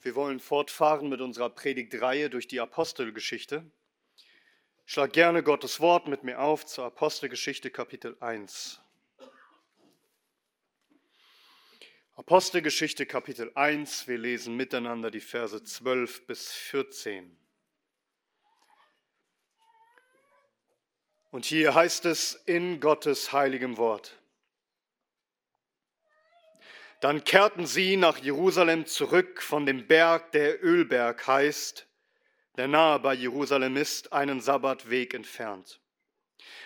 Wir wollen fortfahren mit unserer Predigtreihe durch die Apostelgeschichte. Schlag gerne Gottes Wort mit mir auf zur Apostelgeschichte Kapitel 1. Apostelgeschichte Kapitel 1, wir lesen miteinander die Verse 12 bis 14. Und hier heißt es in Gottes heiligem Wort. Dann kehrten sie nach Jerusalem zurück von dem Berg, der Ölberg heißt, der nahe bei Jerusalem ist, einen Sabbatweg entfernt.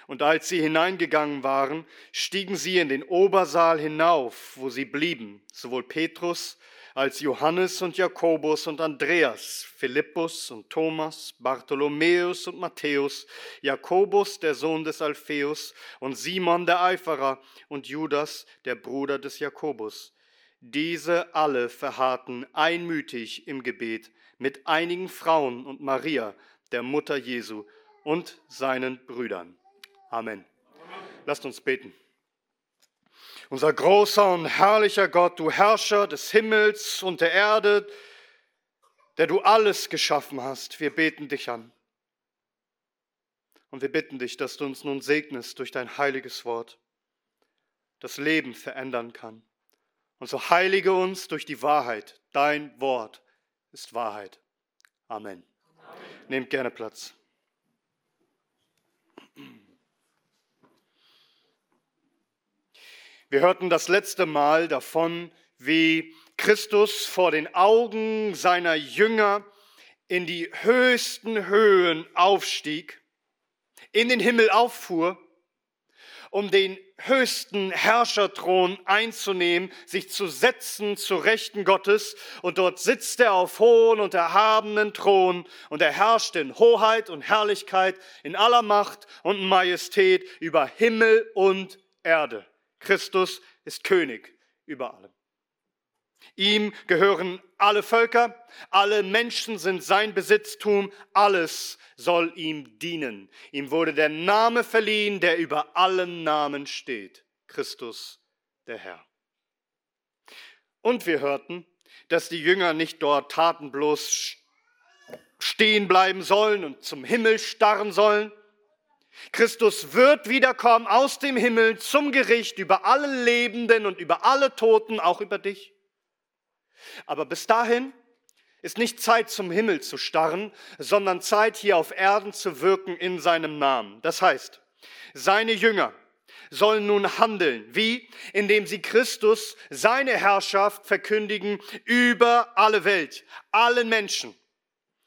Und als sie hineingegangen waren, stiegen sie in den Obersaal hinauf, wo sie blieben, sowohl Petrus als Johannes und Jakobus und Andreas, Philippus und Thomas, Bartholomäus und Matthäus, Jakobus, der Sohn des Alpheus, und Simon der Eiferer und Judas, der Bruder des Jakobus. Diese alle verharrten einmütig im Gebet mit einigen Frauen und Maria, der Mutter Jesu, und seinen Brüdern. Amen. Amen. Lasst uns beten. Unser großer und herrlicher Gott, du Herrscher des Himmels und der Erde, der du alles geschaffen hast, wir beten dich an. Und wir bitten dich, dass du uns nun segnest durch dein heiliges Wort, das Leben verändern kann und so heilige uns durch die Wahrheit. Dein Wort ist Wahrheit. Amen. Amen. Nehmt gerne Platz. Wir hörten das letzte Mal davon, wie Christus vor den Augen seiner Jünger in die höchsten Höhen aufstieg, in den Himmel auffuhr um den höchsten Herrscherthron einzunehmen, sich zu setzen zu Rechten Gottes. Und dort sitzt er auf hohen und erhabenen Thron und er herrscht in Hoheit und Herrlichkeit, in aller Macht und Majestät über Himmel und Erde. Christus ist König über allem. Ihm gehören alle Völker, alle Menschen sind sein Besitztum, alles soll ihm dienen. Ihm wurde der Name verliehen, der über allen Namen steht, Christus der Herr. Und wir hörten, dass die Jünger nicht dort tatenlos stehen bleiben sollen und zum Himmel starren sollen. Christus wird wiederkommen aus dem Himmel zum Gericht über alle Lebenden und über alle Toten, auch über dich. Aber bis dahin ist nicht Zeit zum Himmel zu starren, sondern Zeit hier auf Erden zu wirken in seinem Namen. Das heißt, seine Jünger sollen nun handeln. Wie? Indem sie Christus, seine Herrschaft verkündigen über alle Welt, allen Menschen.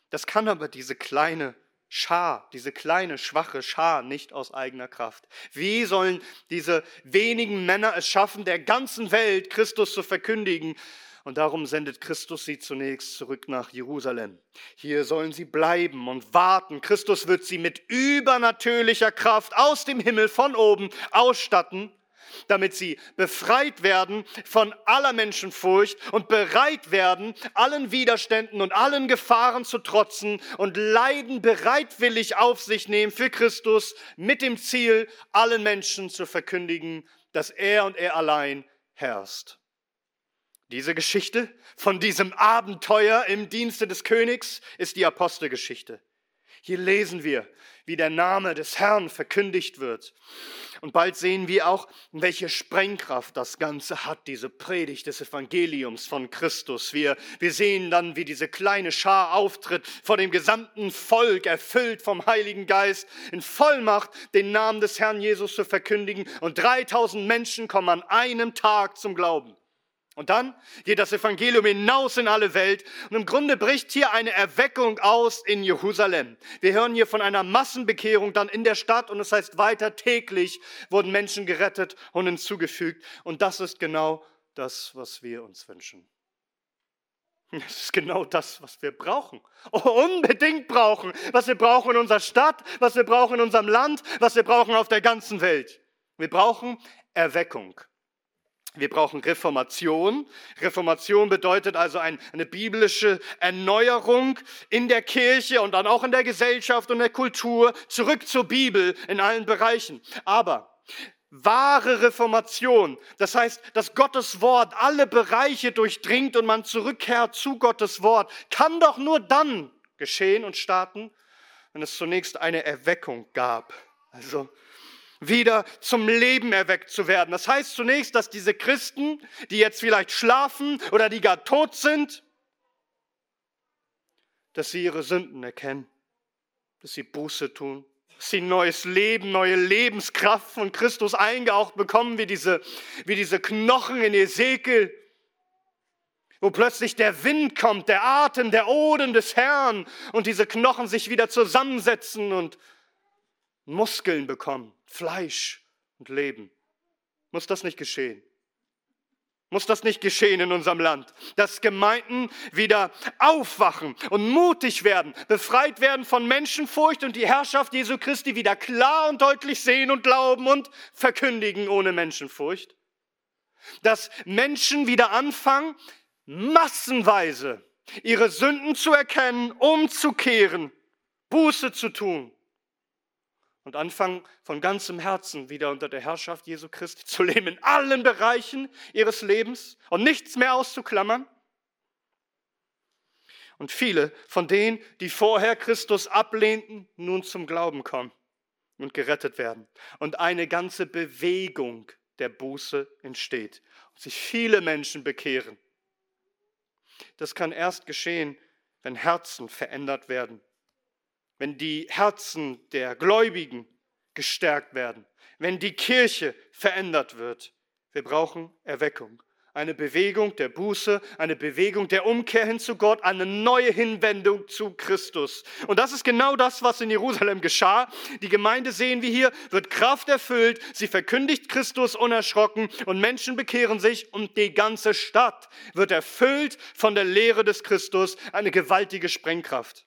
Das kann aber diese kleine Schar, diese kleine, schwache Schar nicht aus eigener Kraft. Wie sollen diese wenigen Männer es schaffen, der ganzen Welt Christus zu verkündigen, und darum sendet Christus sie zunächst zurück nach Jerusalem. Hier sollen sie bleiben und warten. Christus wird sie mit übernatürlicher Kraft aus dem Himmel von oben ausstatten, damit sie befreit werden von aller Menschenfurcht und bereit werden, allen Widerständen und allen Gefahren zu trotzen und Leiden bereitwillig auf sich nehmen für Christus mit dem Ziel, allen Menschen zu verkündigen, dass er und er allein herrscht. Diese Geschichte von diesem Abenteuer im Dienste des Königs ist die Apostelgeschichte. Hier lesen wir, wie der Name des Herrn verkündigt wird. Und bald sehen wir auch, welche Sprengkraft das Ganze hat, diese Predigt des Evangeliums von Christus. Wir, wir sehen dann, wie diese kleine Schar auftritt vor dem gesamten Volk, erfüllt vom Heiligen Geist, in Vollmacht den Namen des Herrn Jesus zu verkündigen. Und 3000 Menschen kommen an einem Tag zum Glauben. Und dann geht das Evangelium hinaus in alle Welt und im Grunde bricht hier eine Erweckung aus in Jerusalem. Wir hören hier von einer Massenbekehrung dann in der Stadt und es das heißt weiter täglich wurden Menschen gerettet und hinzugefügt. Und das ist genau das, was wir uns wünschen. Das ist genau das, was wir brauchen. Oh, unbedingt brauchen. Was wir brauchen in unserer Stadt, was wir brauchen in unserem Land, was wir brauchen auf der ganzen Welt. Wir brauchen Erweckung. Wir brauchen Reformation. Reformation bedeutet also eine biblische Erneuerung in der Kirche und dann auch in der Gesellschaft und der Kultur, zurück zur Bibel in allen Bereichen. Aber wahre Reformation, das heißt, dass Gottes Wort alle Bereiche durchdringt und man zurückkehrt zu Gottes Wort, kann doch nur dann geschehen und starten, wenn es zunächst eine Erweckung gab. Also wieder zum Leben erweckt zu werden. Das heißt zunächst, dass diese Christen, die jetzt vielleicht schlafen oder die gar tot sind, dass sie ihre Sünden erkennen, dass sie Buße tun, dass sie neues Leben, neue Lebenskraft von Christus eingehaucht bekommen, wie diese, wie diese Knochen in Ezekiel, wo plötzlich der Wind kommt, der Atem, der Odem des Herrn und diese Knochen sich wieder zusammensetzen und Muskeln bekommen, Fleisch und Leben. Muss das nicht geschehen? Muss das nicht geschehen in unserem Land? Dass Gemeinden wieder aufwachen und mutig werden, befreit werden von Menschenfurcht und die Herrschaft Jesu Christi wieder klar und deutlich sehen und glauben und verkündigen ohne Menschenfurcht? Dass Menschen wieder anfangen, massenweise ihre Sünden zu erkennen, umzukehren, Buße zu tun und anfangen von ganzem Herzen wieder unter der Herrschaft Jesu Christi zu leben, in allen Bereichen ihres Lebens und nichts mehr auszuklammern. Und viele von denen, die vorher Christus ablehnten, nun zum Glauben kommen und gerettet werden. Und eine ganze Bewegung der Buße entsteht und sich viele Menschen bekehren. Das kann erst geschehen, wenn Herzen verändert werden wenn die Herzen der Gläubigen gestärkt werden, wenn die Kirche verändert wird. Wir brauchen Erweckung. Eine Bewegung der Buße, eine Bewegung der Umkehr hin zu Gott, eine neue Hinwendung zu Christus. Und das ist genau das, was in Jerusalem geschah. Die Gemeinde, sehen wir hier, wird Kraft erfüllt, sie verkündigt Christus unerschrocken und Menschen bekehren sich und die ganze Stadt wird erfüllt von der Lehre des Christus, eine gewaltige Sprengkraft.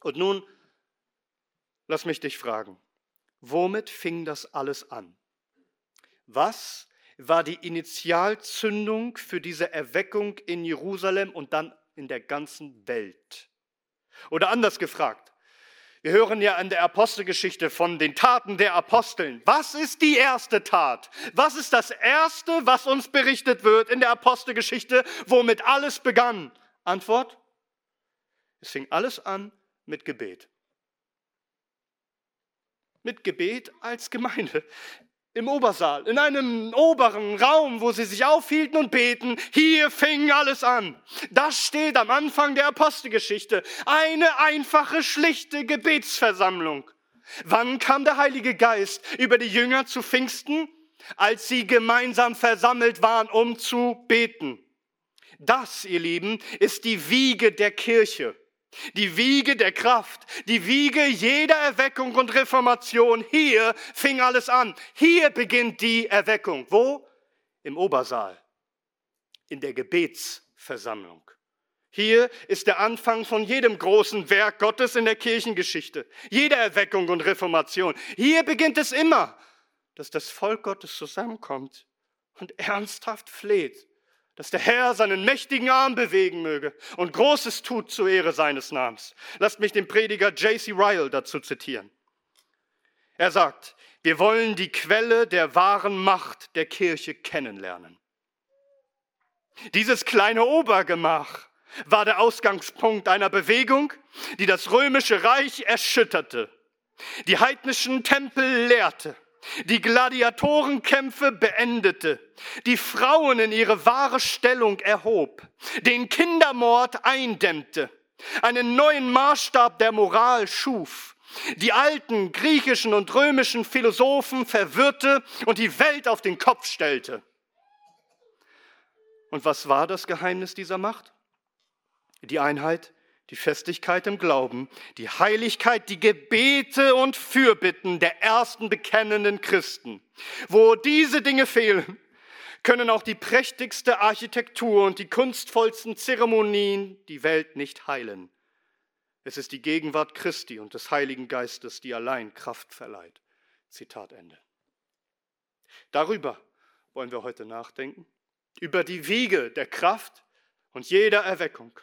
Und nun Lass mich dich fragen, womit fing das alles an? Was war die Initialzündung für diese Erweckung in Jerusalem und dann in der ganzen Welt? Oder anders gefragt, wir hören ja in der Apostelgeschichte von den Taten der Aposteln. Was ist die erste Tat? Was ist das Erste, was uns berichtet wird in der Apostelgeschichte, womit alles begann? Antwort, es fing alles an mit Gebet mit Gebet als Gemeinde. Im Obersaal, in einem oberen Raum, wo sie sich aufhielten und beten, hier fing alles an. Das steht am Anfang der Apostelgeschichte. Eine einfache, schlichte Gebetsversammlung. Wann kam der Heilige Geist über die Jünger zu Pfingsten? Als sie gemeinsam versammelt waren, um zu beten. Das, ihr Lieben, ist die Wiege der Kirche. Die Wiege der Kraft, die Wiege jeder Erweckung und Reformation. Hier fing alles an. Hier beginnt die Erweckung. Wo? Im Obersaal, in der Gebetsversammlung. Hier ist der Anfang von jedem großen Werk Gottes in der Kirchengeschichte, jeder Erweckung und Reformation. Hier beginnt es immer, dass das Volk Gottes zusammenkommt und ernsthaft fleht dass der Herr seinen mächtigen Arm bewegen möge und Großes tut zur Ehre seines Namens. Lasst mich den Prediger J.C. Ryle dazu zitieren. Er sagt, wir wollen die Quelle der wahren Macht der Kirche kennenlernen. Dieses kleine Obergemach war der Ausgangspunkt einer Bewegung, die das römische Reich erschütterte, die heidnischen Tempel lehrte die Gladiatorenkämpfe beendete, die Frauen in ihre wahre Stellung erhob, den Kindermord eindämmte, einen neuen Maßstab der Moral schuf, die alten griechischen und römischen Philosophen verwirrte und die Welt auf den Kopf stellte. Und was war das Geheimnis dieser Macht? Die Einheit die Festigkeit im Glauben, die Heiligkeit, die Gebete und Fürbitten der ersten bekennenden Christen. Wo diese Dinge fehlen, können auch die prächtigste Architektur und die kunstvollsten Zeremonien die Welt nicht heilen. Es ist die Gegenwart Christi und des Heiligen Geistes, die allein Kraft verleiht. Zitat Ende. Darüber wollen wir heute nachdenken, über die Wiege der Kraft und jeder Erweckung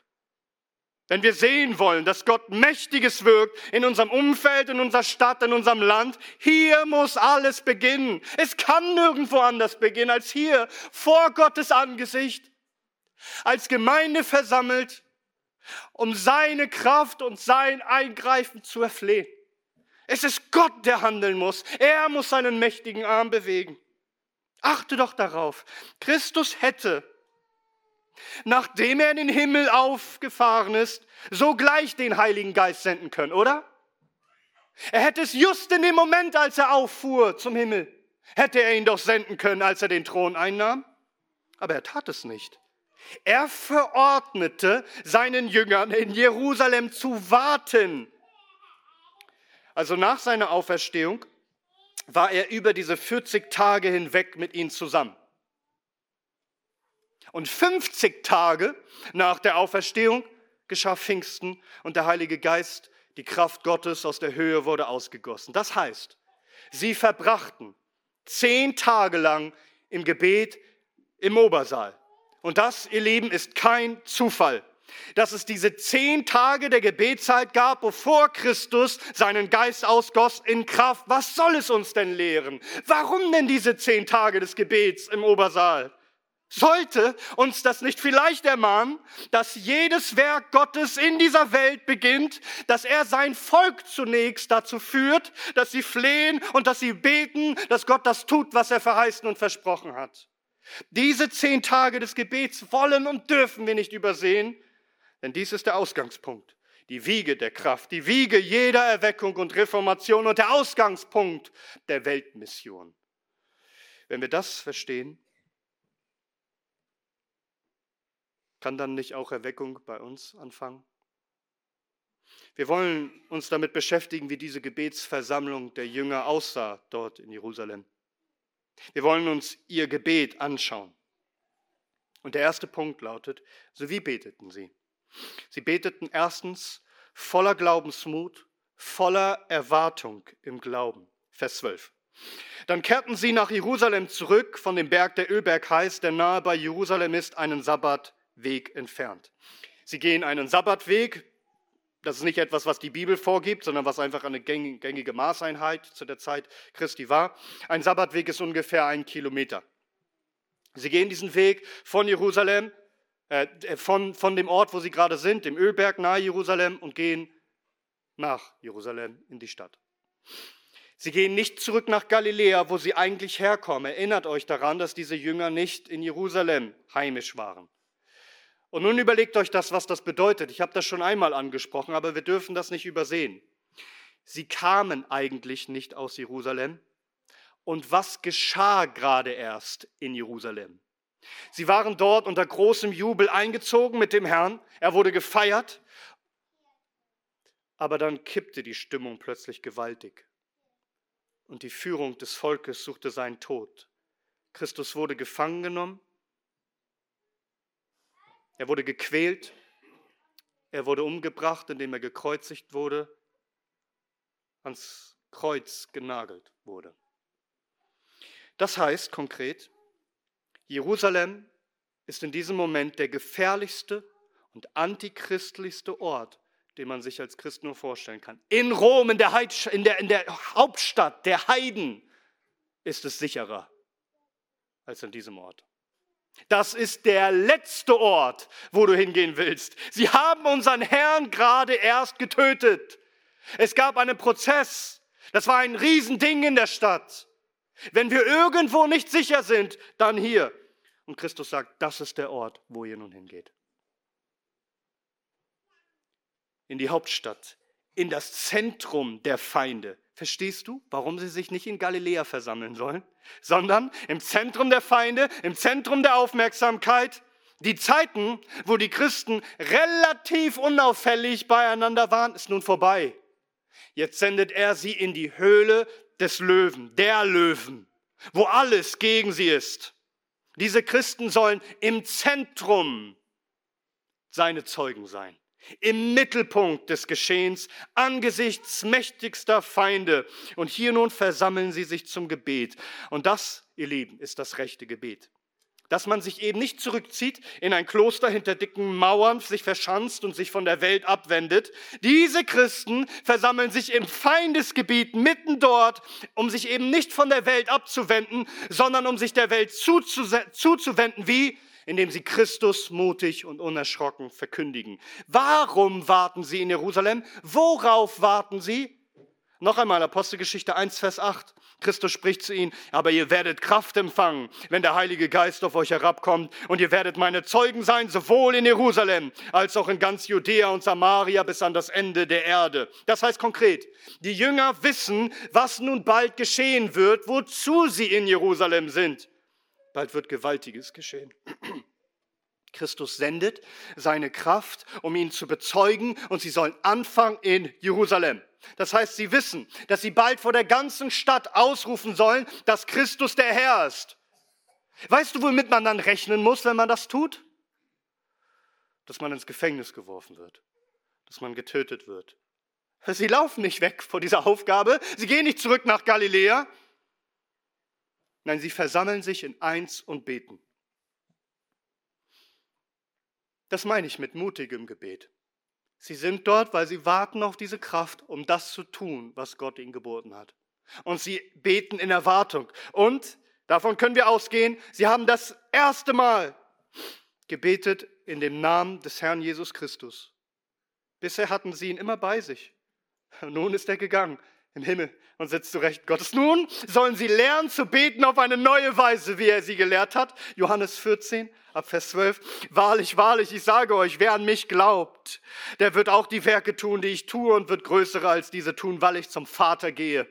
Wenn wir sehen wollen, dass Gott Mächtiges wirkt in unserem Umfeld, in unserer Stadt, in unserem Land, hier muss alles beginnen. Es kann nirgendwo anders beginnen als hier, vor Gottes Angesicht, als Gemeinde versammelt, um seine Kraft und sein Eingreifen zu erflehen. Es ist Gott, der handeln muss. Er muss seinen mächtigen Arm bewegen. Achte doch darauf. Christus hätte nachdem er in den Himmel aufgefahren ist, sogleich den Heiligen Geist senden können, oder? Er hätte es just in dem Moment, als er auffuhr zum Himmel, hätte er ihn doch senden können, als er den Thron einnahm. Aber er tat es nicht. Er verordnete seinen Jüngern in Jerusalem zu warten. Also nach seiner Auferstehung war er über diese 40 Tage hinweg mit ihnen zusammen. Und 50 Tage nach der Auferstehung geschah Pfingsten und der Heilige Geist, die Kraft Gottes aus der Höhe wurde ausgegossen. Das heißt, sie verbrachten zehn Tage lang im Gebet im Obersaal. Und das, ihr Lieben, ist kein Zufall dass es diese zehn Tage der Gebetszeit gab, bevor Christus seinen Geist ausgoss in Kraft. Was soll es uns denn lehren? Warum denn diese zehn Tage des Gebets im Obersaal? Sollte uns das nicht vielleicht ermahnen, dass jedes Werk Gottes in dieser Welt beginnt, dass er sein Volk zunächst dazu führt, dass sie flehen und dass sie beten, dass Gott das tut, was er verheißen und versprochen hat. Diese zehn Tage des Gebets wollen und dürfen wir nicht übersehen, denn dies ist der Ausgangspunkt, die Wiege der Kraft, die Wiege jeder Erweckung und Reformation und der Ausgangspunkt der Weltmission. Wenn wir das verstehen, Kann dann nicht auch Erweckung bei uns anfangen? Wir wollen uns damit beschäftigen, wie diese Gebetsversammlung der Jünger aussah dort in Jerusalem. Wir wollen uns ihr Gebet anschauen. Und der erste Punkt lautet, so wie beteten sie? Sie beteten erstens voller Glaubensmut, voller Erwartung im Glauben. Vers 12. Dann kehrten sie nach Jerusalem zurück von dem Berg, der Ölberg heißt, der nahe bei Jerusalem ist, einen Sabbat Weg entfernt. Sie gehen einen Sabbatweg. Das ist nicht etwas, was die Bibel vorgibt, sondern was einfach eine gängige Maßeinheit zu der Zeit Christi war. Ein Sabbatweg ist ungefähr ein Kilometer. Sie gehen diesen Weg von Jerusalem, äh, von, von dem Ort, wo sie gerade sind, dem Ölberg nahe Jerusalem, und gehen nach Jerusalem in die Stadt. Sie gehen nicht zurück nach Galiläa, wo sie eigentlich herkommen. Erinnert euch daran, dass diese Jünger nicht in Jerusalem heimisch waren. Und nun überlegt euch das, was das bedeutet. Ich habe das schon einmal angesprochen, aber wir dürfen das nicht übersehen. Sie kamen eigentlich nicht aus Jerusalem. Und was geschah gerade erst in Jerusalem? Sie waren dort unter großem Jubel eingezogen mit dem Herrn. Er wurde gefeiert. Aber dann kippte die Stimmung plötzlich gewaltig. Und die Führung des Volkes suchte seinen Tod. Christus wurde gefangen genommen er wurde gequält, er wurde umgebracht, indem er gekreuzigt wurde, ans Kreuz genagelt wurde. Das heißt konkret, Jerusalem ist in diesem Moment der gefährlichste und antichristlichste Ort, den man sich als Christ nur vorstellen kann. In Rom, in der, Heid, in der, in der Hauptstadt der Heiden, ist es sicherer als an diesem Ort. Das ist der letzte Ort, wo du hingehen willst. Sie haben unseren Herrn gerade erst getötet. Es gab einen Prozess. Das war ein Riesending in der Stadt. Wenn wir irgendwo nicht sicher sind, dann hier. Und Christus sagt, das ist der Ort, wo ihr nun hingeht. In die Hauptstadt, in das Zentrum der Feinde. Verstehst du, warum sie sich nicht in Galiläa versammeln sollen, sondern im Zentrum der Feinde, im Zentrum der Aufmerksamkeit? Die Zeiten, wo die Christen relativ unauffällig beieinander waren, ist nun vorbei. Jetzt sendet er sie in die Höhle des Löwen, der Löwen, wo alles gegen sie ist. Diese Christen sollen im Zentrum seine Zeugen sein im Mittelpunkt des Geschehens angesichts mächtigster Feinde. Und hier nun versammeln sie sich zum Gebet. Und das, ihr Lieben, ist das rechte Gebet. dass man sich eben nicht zurückzieht in ein Kloster hinter dicken Mauern, sich verschanzt und sich von der Welt abwendet. Diese Christen versammeln sich im Feindesgebiet mitten dort, um sich eben nicht von der Welt abzuwenden, sondern um sich der Welt zuzuwenden. Wie? Indem sie Christus mutig und unerschrocken verkündigen. Warum warten sie in Jerusalem? Worauf warten sie? Noch einmal Apostelgeschichte 1, Vers 8. Christus spricht zu ihnen, aber ihr werdet Kraft empfangen, wenn der Heilige Geist auf euch herabkommt und ihr werdet meine Zeugen sein, sowohl in Jerusalem als auch in ganz Judäa und Samaria bis an das Ende der Erde. Das heißt konkret, die Jünger wissen, was nun bald geschehen wird, wozu sie in Jerusalem sind. Bald wird Gewaltiges geschehen. Christus sendet seine Kraft, um ihn zu bezeugen, und sie sollen anfangen in Jerusalem. Das heißt, sie wissen, dass sie bald vor der ganzen Stadt ausrufen sollen, dass Christus der Herr ist. Weißt du, womit man dann rechnen muss, wenn man das tut? Dass man ins Gefängnis geworfen wird, dass man getötet wird. Sie laufen nicht weg vor dieser Aufgabe, sie gehen nicht zurück nach Galiläa. Nein, sie versammeln sich in eins und beten. Das meine ich mit mutigem Gebet. Sie sind dort, weil sie warten auf diese Kraft, um das zu tun, was Gott ihnen geboten hat. Und sie beten in Erwartung. Und davon können wir ausgehen, sie haben das erste Mal gebetet in dem Namen des Herrn Jesus Christus. Bisher hatten sie ihn immer bei sich. Nun ist er gegangen im Himmel und sitzt zu Recht Gottes. Nun sollen sie lernen zu beten auf eine neue Weise, wie er sie gelehrt hat. Johannes 14, ab Vers 12. Wahrlich, wahrlich, ich sage euch, wer an mich glaubt, der wird auch die Werke tun, die ich tue und wird größere als diese tun, weil ich zum Vater gehe.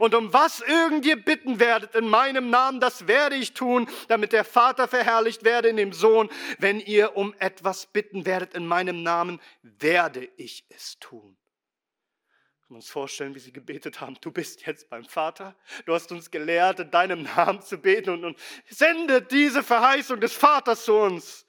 Und um was irgend ihr bitten werdet in meinem Namen, das werde ich tun, damit der Vater verherrlicht werde in dem Sohn. Wenn ihr um etwas bitten werdet in meinem Namen, werde ich es tun. Können wir uns vorstellen, wie sie gebetet haben. Du bist jetzt beim Vater. Du hast uns gelehrt, in deinem Namen zu beten und, und sende diese Verheißung des Vaters zu uns.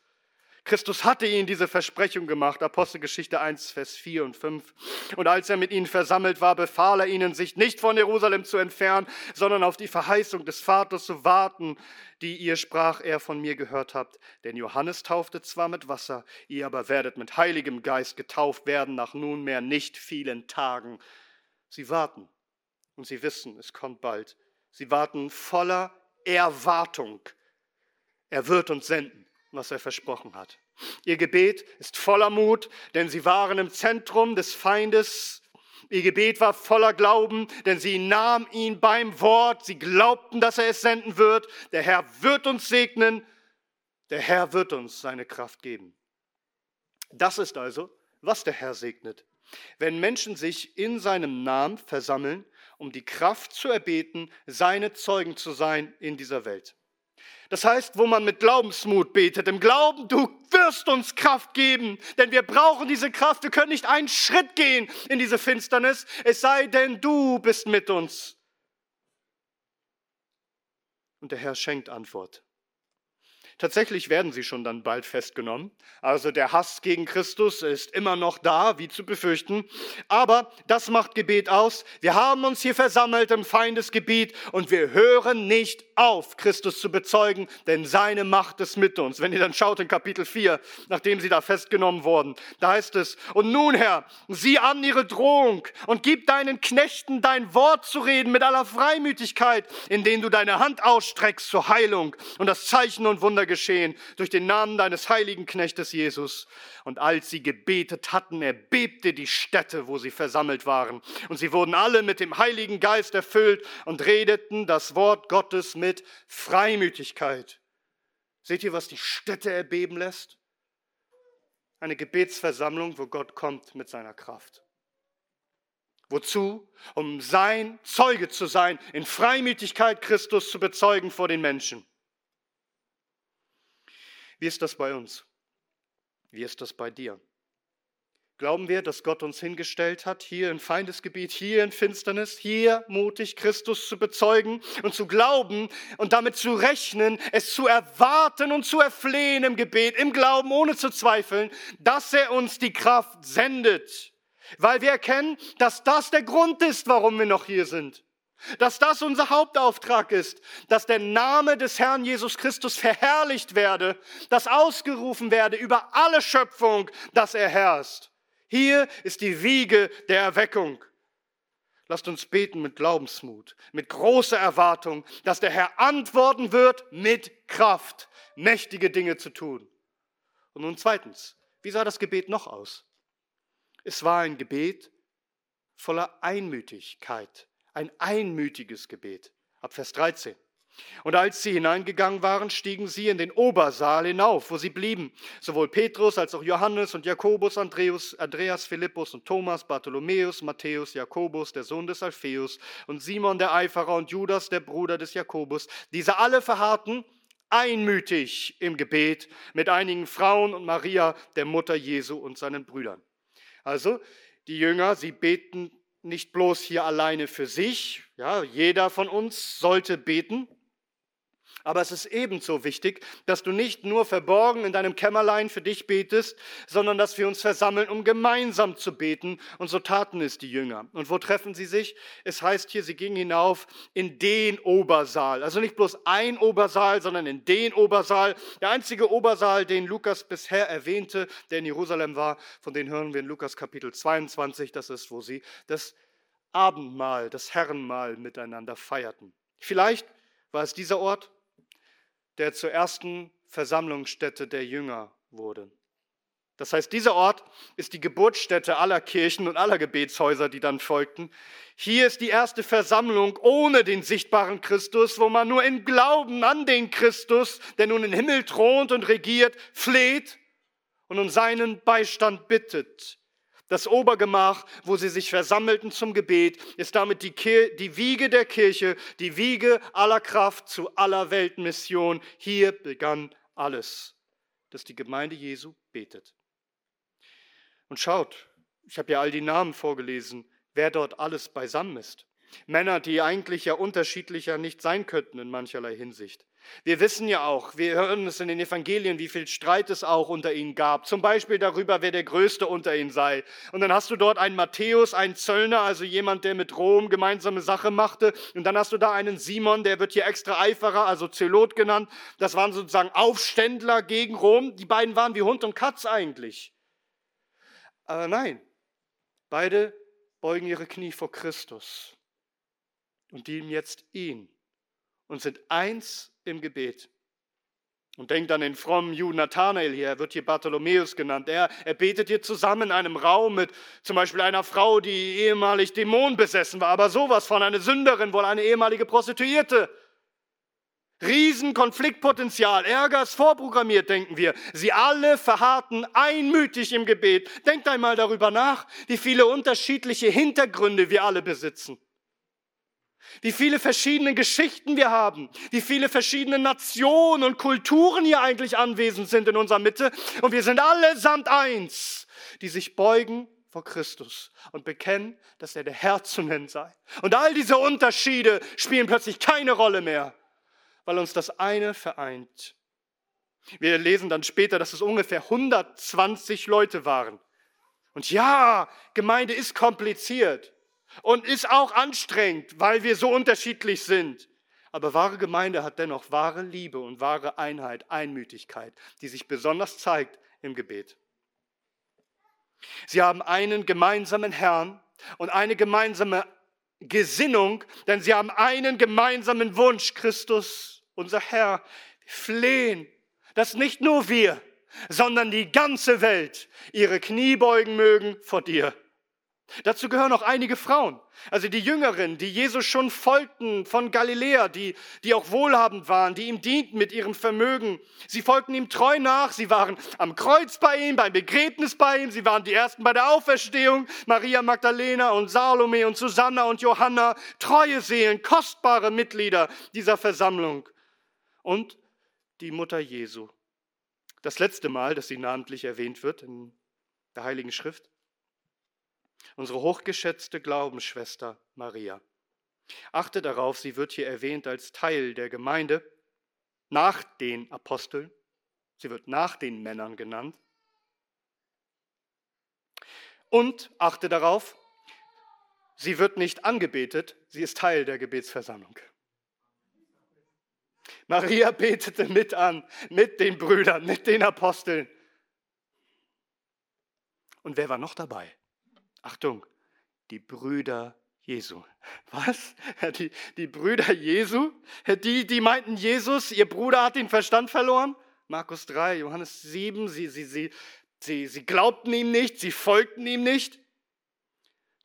Christus hatte ihnen diese Versprechung gemacht, Apostelgeschichte 1, Vers 4 und 5. Und als er mit ihnen versammelt war, befahl er ihnen, sich nicht von Jerusalem zu entfernen, sondern auf die Verheißung des Vaters zu warten, die ihr, sprach er, von mir gehört habt. Denn Johannes taufte zwar mit Wasser, ihr aber werdet mit heiligem Geist getauft werden nach nunmehr nicht vielen Tagen. Sie warten und sie wissen, es kommt bald. Sie warten voller Erwartung. Er wird uns senden was er versprochen hat. Ihr Gebet ist voller Mut, denn sie waren im Zentrum des Feindes. Ihr Gebet war voller Glauben, denn sie nahmen ihn beim Wort. Sie glaubten, dass er es senden wird. Der Herr wird uns segnen. Der Herr wird uns seine Kraft geben. Das ist also, was der Herr segnet. Wenn Menschen sich in seinem Namen versammeln, um die Kraft zu erbeten, seine Zeugen zu sein in dieser Welt. Das heißt, wo man mit Glaubensmut betet, im Glauben, du wirst uns Kraft geben, denn wir brauchen diese Kraft. Wir können nicht einen Schritt gehen in diese Finsternis, es sei denn, du bist mit uns. Und der Herr schenkt Antwort. Tatsächlich werden sie schon dann bald festgenommen. Also der Hass gegen Christus ist immer noch da, wie zu befürchten. Aber das macht Gebet aus. Wir haben uns hier versammelt im Feindesgebiet und wir hören nicht auf, Christus zu bezeugen, denn seine Macht ist mit uns. Wenn ihr dann schaut in Kapitel 4, nachdem sie da festgenommen wurden, da heißt es, und nun Herr, sieh an ihre Drohung und gib deinen Knechten dein Wort zu reden mit aller Freimütigkeit, indem du deine Hand ausstreckst zur Heilung und das Zeichen und Wunder geschehen durch den Namen deines heiligen Knechtes Jesus. Und als sie gebetet hatten, erbebte die Stätte, wo sie versammelt waren. Und sie wurden alle mit dem Heiligen Geist erfüllt und redeten das Wort Gottes mit Freimütigkeit. Seht ihr, was die Städte erbeben lässt? Eine Gebetsversammlung, wo Gott kommt mit seiner Kraft. Wozu? Um sein Zeuge zu sein, in Freimütigkeit Christus zu bezeugen vor den Menschen. Wie ist das bei uns? Wie ist das bei dir? Glauben wir, dass Gott uns hingestellt hat, hier im Feindesgebiet, hier in Finsternis, hier mutig Christus zu bezeugen und zu glauben und damit zu rechnen, es zu erwarten und zu erflehen im Gebet, im Glauben, ohne zu zweifeln, dass er uns die Kraft sendet, weil wir erkennen, dass das der Grund ist, warum wir noch hier sind. Dass das unser Hauptauftrag ist, dass der Name des Herrn Jesus Christus verherrlicht werde, dass ausgerufen werde über alle Schöpfung, dass er herrscht. Hier ist die Wiege der Erweckung. Lasst uns beten mit Glaubensmut, mit großer Erwartung, dass der Herr antworten wird mit Kraft, mächtige Dinge zu tun. Und nun zweitens, wie sah das Gebet noch aus? Es war ein Gebet voller Einmütigkeit ein einmütiges Gebet. Ab Vers 13. Und als sie hineingegangen waren, stiegen sie in den Obersaal hinauf, wo sie blieben. Sowohl Petrus als auch Johannes und Jakobus, Andreas, Andreas, Philippus und Thomas, Bartholomäus, Matthäus, Jakobus, der Sohn des Alpheus und Simon der Eiferer und Judas, der Bruder des Jakobus. Diese alle verharrten einmütig im Gebet mit einigen Frauen und Maria, der Mutter Jesu und seinen Brüdern. Also, die Jünger, sie beten nicht bloß hier alleine für sich, ja, jeder von uns sollte beten, aber es ist ebenso wichtig, dass du nicht nur verborgen in deinem Kämmerlein für dich betest, sondern dass wir uns versammeln, um gemeinsam zu beten. Und so taten es die Jünger. Und wo treffen sie sich? Es heißt hier, sie gingen hinauf in den Obersaal. Also nicht bloß ein Obersaal, sondern in den Obersaal. Der einzige Obersaal, den Lukas bisher erwähnte, der in Jerusalem war, von dem hören wir in Lukas Kapitel 22. Das ist, wo sie das Abendmahl, das Herrenmahl miteinander feierten. Vielleicht war es dieser Ort, der zur ersten Versammlungsstätte der Jünger wurde. Das heißt, dieser Ort ist die Geburtsstätte aller Kirchen und aller Gebetshäuser, die dann folgten. Hier ist die erste Versammlung ohne den sichtbaren Christus, wo man nur in Glauben an den Christus, der nun im Himmel thront und regiert, fleht und um seinen Beistand bittet. Das Obergemach, wo sie sich versammelten zum Gebet, ist damit die, Kir die Wiege der Kirche, die Wiege aller Kraft zu aller Weltmission. Hier begann alles, dass die Gemeinde Jesu betet. Und schaut, ich habe ja all die Namen vorgelesen, wer dort alles beisammen ist. Männer, die eigentlich ja unterschiedlicher nicht sein könnten in mancherlei Hinsicht. Wir wissen ja auch, wir hören es in den Evangelien, wie viel Streit es auch unter ihnen gab. Zum Beispiel darüber, wer der Größte unter ihnen sei. Und dann hast du dort einen Matthäus, einen Zöllner, also jemand, der mit Rom gemeinsame Sache machte. Und dann hast du da einen Simon, der wird hier extra Eiferer, also Zelot genannt. Das waren sozusagen Aufständler gegen Rom. Die beiden waren wie Hund und Katz eigentlich. Aber nein, beide beugen ihre Knie vor Christus und dienen jetzt ihn und sind eins im Gebet. Und denkt an den frommen Juden Nathanael hier, er wird hier Bartholomäus genannt. Er, er betet hier zusammen in einem Raum mit zum Beispiel einer Frau, die ehemalig dämonenbesessen war, aber sowas von einer Sünderin, wohl eine ehemalige Prostituierte. Riesenkonfliktpotenzial, Ärger ist vorprogrammiert, denken wir. Sie alle verharrten einmütig im Gebet. Denkt einmal darüber nach, wie viele unterschiedliche Hintergründe wir alle besitzen. Wie viele verschiedene Geschichten wir haben, wie viele verschiedene Nationen und Kulturen hier eigentlich anwesend sind in unserer Mitte. Und wir sind allesamt eins, die sich beugen vor Christus und bekennen, dass er der Herr zu nennen sei. Und all diese Unterschiede spielen plötzlich keine Rolle mehr, weil uns das eine vereint. Wir lesen dann später, dass es ungefähr 120 Leute waren. Und ja, Gemeinde ist kompliziert und ist auch anstrengend, weil wir so unterschiedlich sind. Aber wahre Gemeinde hat dennoch wahre Liebe und wahre Einheit, Einmütigkeit, die sich besonders zeigt im Gebet. Sie haben einen gemeinsamen Herrn und eine gemeinsame Gesinnung, denn sie haben einen gemeinsamen Wunsch, Christus, unser Herr, flehen, dass nicht nur wir, sondern die ganze Welt ihre Knie beugen mögen vor dir Dazu gehören auch einige Frauen, also die Jüngeren, die Jesus schon folgten von Galiläa, die, die auch wohlhabend waren, die ihm dienten mit ihrem Vermögen. Sie folgten ihm treu nach, sie waren am Kreuz bei ihm, beim Begräbnis bei ihm, sie waren die Ersten bei der Auferstehung, Maria Magdalena und Salome und Susanna und Johanna, treue Seelen, kostbare Mitglieder dieser Versammlung. Und die Mutter Jesu. Das letzte Mal, dass sie namentlich erwähnt wird in der Heiligen Schrift unsere hochgeschätzte Glaubensschwester Maria. Achte darauf, sie wird hier erwähnt als Teil der Gemeinde nach den Aposteln. Sie wird nach den Männern genannt. Und achte darauf, sie wird nicht angebetet, sie ist Teil der Gebetsversammlung. Maria betete mit an, mit den Brüdern, mit den Aposteln. Und wer war noch dabei? Achtung, die Brüder Jesu. Was? Die, die Brüder Jesu? Die, die meinten, Jesus, ihr Bruder hat den Verstand verloren? Markus 3, Johannes 7, sie, sie, sie, sie, sie glaubten ihm nicht, sie folgten ihm nicht.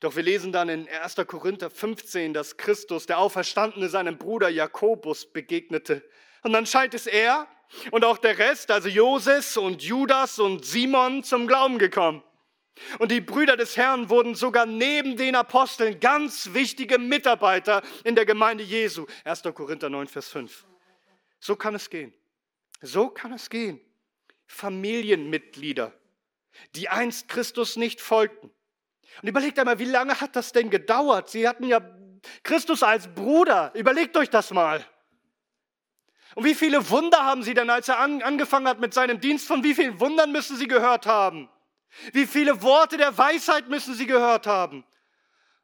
Doch wir lesen dann in 1. Korinther 15, dass Christus, der Auferstandene, seinem Bruder Jakobus begegnete. Und dann scheint es er und auch der Rest, also Joses und Judas und Simon, zum Glauben gekommen. Und die Brüder des Herrn wurden sogar neben den Aposteln ganz wichtige Mitarbeiter in der Gemeinde Jesu. 1. Korinther 9, Vers 5. So kann es gehen. So kann es gehen. Familienmitglieder, die einst Christus nicht folgten, und überlegt einmal, wie lange hat das denn gedauert? Sie hatten ja Christus als Bruder. Überlegt euch das mal. Und wie viele Wunder haben sie denn, als er an, angefangen hat mit seinem Dienst, von wie vielen Wundern müssen sie gehört haben? Wie viele Worte der Weisheit müssen sie gehört haben?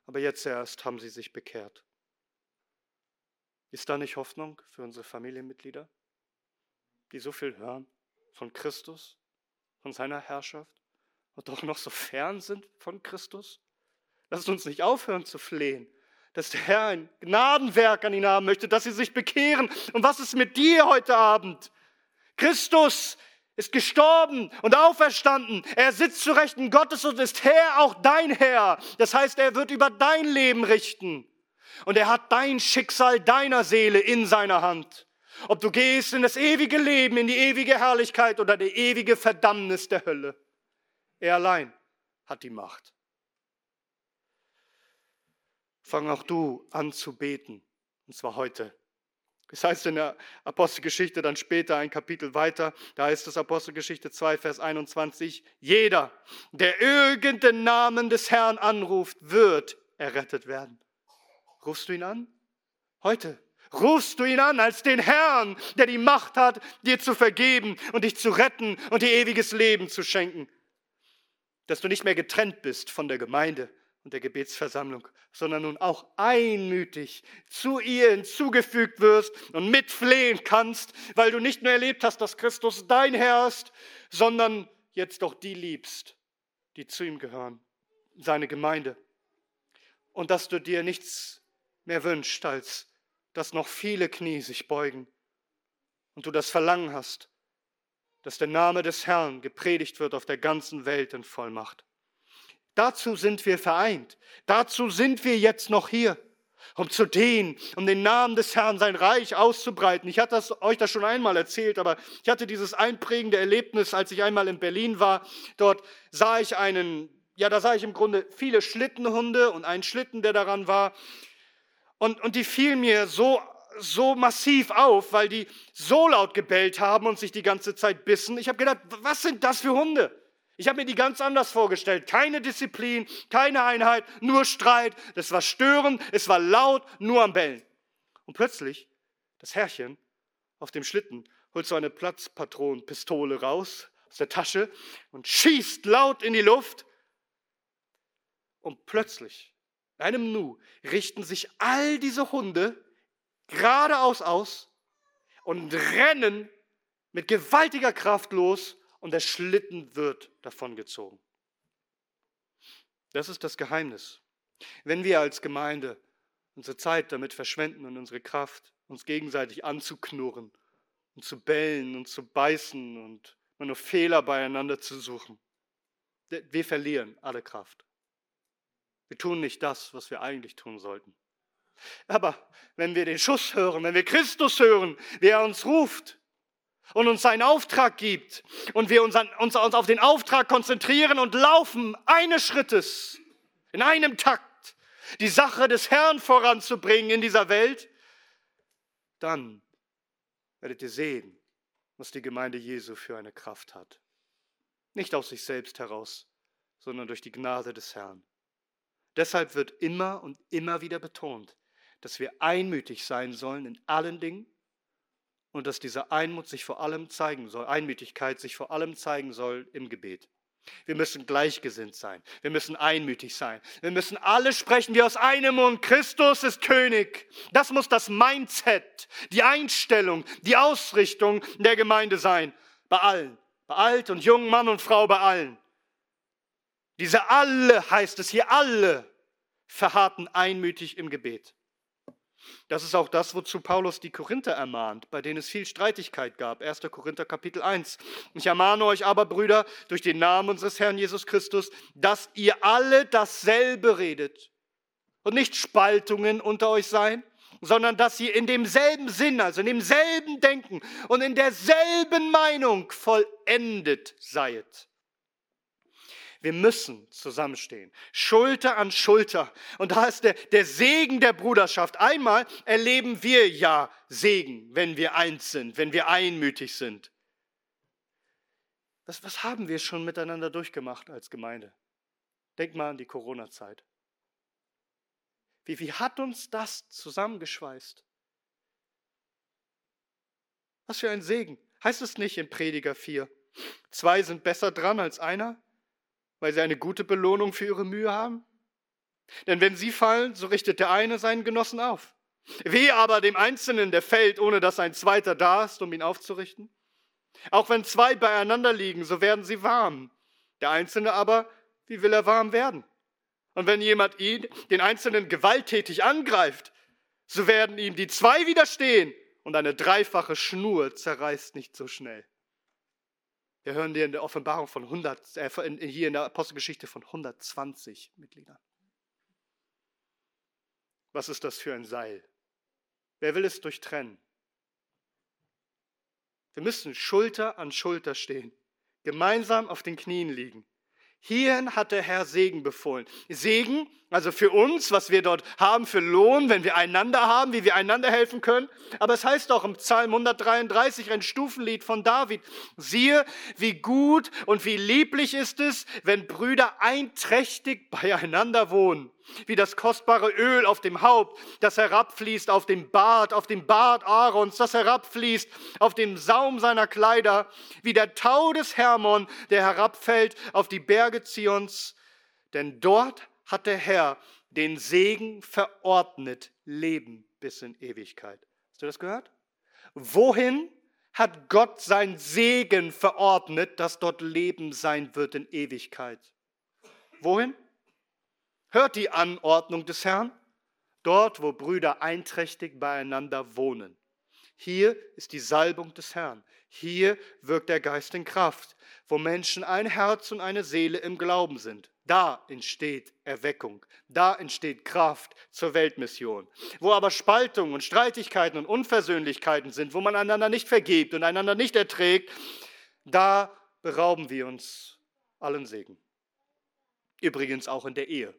Aber jetzt erst haben sie sich bekehrt. Ist da nicht Hoffnung für unsere Familienmitglieder, die so viel hören von Christus, von seiner Herrschaft? und doch noch so fern sind von Christus? Lasst uns nicht aufhören zu flehen, dass der Herr ein Gnadenwerk an ihnen haben möchte, dass sie sich bekehren. Und was ist mit dir heute Abend? Christus ist gestorben und auferstanden. Er sitzt zu Rechten Gottes und ist Herr, auch dein Herr. Das heißt, er wird über dein Leben richten. Und er hat dein Schicksal deiner Seele in seiner Hand. Ob du gehst in das ewige Leben, in die ewige Herrlichkeit oder die ewige Verdammnis der Hölle. Er allein hat die Macht. Fang auch du an zu beten, und zwar heute. Das heißt in der Apostelgeschichte dann später ein Kapitel weiter, da heißt es Apostelgeschichte 2, Vers 21, jeder, der irgendeinen Namen des Herrn anruft, wird errettet werden. Rufst du ihn an? Heute. Rufst du ihn an als den Herrn, der die Macht hat, dir zu vergeben und dich zu retten und dir ewiges Leben zu schenken dass du nicht mehr getrennt bist von der Gemeinde und der Gebetsversammlung, sondern nun auch einmütig zu ihr hinzugefügt wirst und mitflehen kannst, weil du nicht nur erlebt hast, dass Christus dein Herr ist, sondern jetzt auch die liebst, die zu ihm gehören, seine Gemeinde. Und dass du dir nichts mehr wünschst, als dass noch viele Knie sich beugen und du das Verlangen hast, dass der Name des Herrn gepredigt wird auf der ganzen Welt in Vollmacht. Dazu sind wir vereint. Dazu sind wir jetzt noch hier, um zu dienen, um den Namen des Herrn, sein Reich auszubreiten. Ich hatte das, euch das schon einmal erzählt, aber ich hatte dieses einprägende Erlebnis, als ich einmal in Berlin war. Dort sah ich einen, ja, da sah ich im Grunde viele Schlittenhunde und einen Schlitten, der daran war. Und, und die fielen mir so so massiv auf, weil die so laut gebellt haben und sich die ganze Zeit bissen. Ich habe gedacht, was sind das für Hunde? Ich habe mir die ganz anders vorgestellt. Keine Disziplin, keine Einheit, nur Streit. Das war störend, es war laut, nur am Bellen. Und plötzlich, das Herrchen auf dem Schlitten holt so eine Platzpatronenpistole raus aus der Tasche und schießt laut in die Luft. Und plötzlich, in einem Nu, richten sich all diese Hunde geradeaus aus und rennen mit gewaltiger Kraft los und der Schlitten wird davongezogen. Das ist das Geheimnis. Wenn wir als Gemeinde unsere Zeit damit verschwenden und unsere Kraft, uns gegenseitig anzuknurren und zu bellen und zu beißen und nur Fehler beieinander zu suchen, wir verlieren alle Kraft. Wir tun nicht das, was wir eigentlich tun sollten. Aber wenn wir den Schuss hören, wenn wir Christus hören, wie er uns ruft und uns seinen Auftrag gibt und wir uns, an, uns, uns auf den Auftrag konzentrieren und laufen eines Schrittes in einem Takt, die Sache des Herrn voranzubringen in dieser Welt, dann werdet ihr sehen, was die Gemeinde Jesu für eine Kraft hat. Nicht aus sich selbst heraus, sondern durch die Gnade des Herrn. Deshalb wird immer und immer wieder betont, dass wir einmütig sein sollen in allen Dingen und dass diese Einmut sich vor allem zeigen soll, Einmütigkeit sich vor allem zeigen soll im Gebet. Wir müssen gleichgesinnt sein. Wir müssen einmütig sein. Wir müssen alle sprechen wie aus einem Mund. Christus ist König. Das muss das Mindset, die Einstellung, die Ausrichtung der Gemeinde sein. Bei allen. Bei alt und jung, Mann und Frau, bei allen. Diese alle heißt es hier, alle verharrten einmütig im Gebet. Das ist auch das, wozu Paulus die Korinther ermahnt, bei denen es viel Streitigkeit gab. 1. Korinther Kapitel 1. Ich ermahne euch aber, Brüder, durch den Namen unseres Herrn Jesus Christus, dass ihr alle dasselbe redet und nicht Spaltungen unter euch seien, sondern dass ihr in demselben Sinn, also in demselben Denken und in derselben Meinung vollendet seid. Wir müssen zusammenstehen, Schulter an Schulter. Und da ist der, der Segen der Bruderschaft. Einmal erleben wir ja Segen, wenn wir eins sind, wenn wir einmütig sind. Was, was haben wir schon miteinander durchgemacht als Gemeinde? Denk mal an die Corona-Zeit. Wie, wie hat uns das zusammengeschweißt? Was für ein Segen. Heißt es nicht in Prediger 4? Zwei sind besser dran als einer? Weil sie eine gute Belohnung für ihre Mühe haben? Denn wenn sie fallen, so richtet der eine seinen Genossen auf. Weh aber dem Einzelnen, der fällt, ohne dass ein zweiter da ist, um ihn aufzurichten. Auch wenn zwei beieinander liegen, so werden sie warm. Der Einzelne aber, wie will er warm werden? Und wenn jemand ihn, den Einzelnen, gewalttätig angreift, so werden ihm die zwei widerstehen und eine dreifache Schnur zerreißt nicht so schnell. Wir hören dir in der Offenbarung von 100, äh, hier in der Apostelgeschichte von 120 Mitgliedern. Was ist das für ein Seil? Wer will es durchtrennen? Wir müssen Schulter an Schulter stehen, gemeinsam auf den Knien liegen. Hierhin hat der Herr Segen befohlen. Segen, also für uns, was wir dort haben für Lohn, wenn wir einander haben, wie wir einander helfen können. Aber es heißt auch im Psalm 133, ein Stufenlied von David, siehe, wie gut und wie lieblich ist es, wenn Brüder einträchtig beieinander wohnen wie das kostbare Öl auf dem Haupt, das herabfließt auf den Bart, auf den Bart Aarons, das herabfließt auf den Saum seiner Kleider, wie der Tau des Hermon, der herabfällt auf die Berge Zions. Denn dort hat der Herr den Segen verordnet, Leben bis in Ewigkeit. Hast du das gehört? Wohin hat Gott sein Segen verordnet, dass dort Leben sein wird in Ewigkeit? Wohin? Hört die Anordnung des Herrn? Dort, wo Brüder einträchtig beieinander wohnen. Hier ist die Salbung des Herrn. Hier wirkt der Geist in Kraft. Wo Menschen ein Herz und eine Seele im Glauben sind, da entsteht Erweckung, da entsteht Kraft zur Weltmission. Wo aber Spaltungen und Streitigkeiten und Unversöhnlichkeiten sind, wo man einander nicht vergibt und einander nicht erträgt, da berauben wir uns allen Segen. Übrigens auch in der Ehe.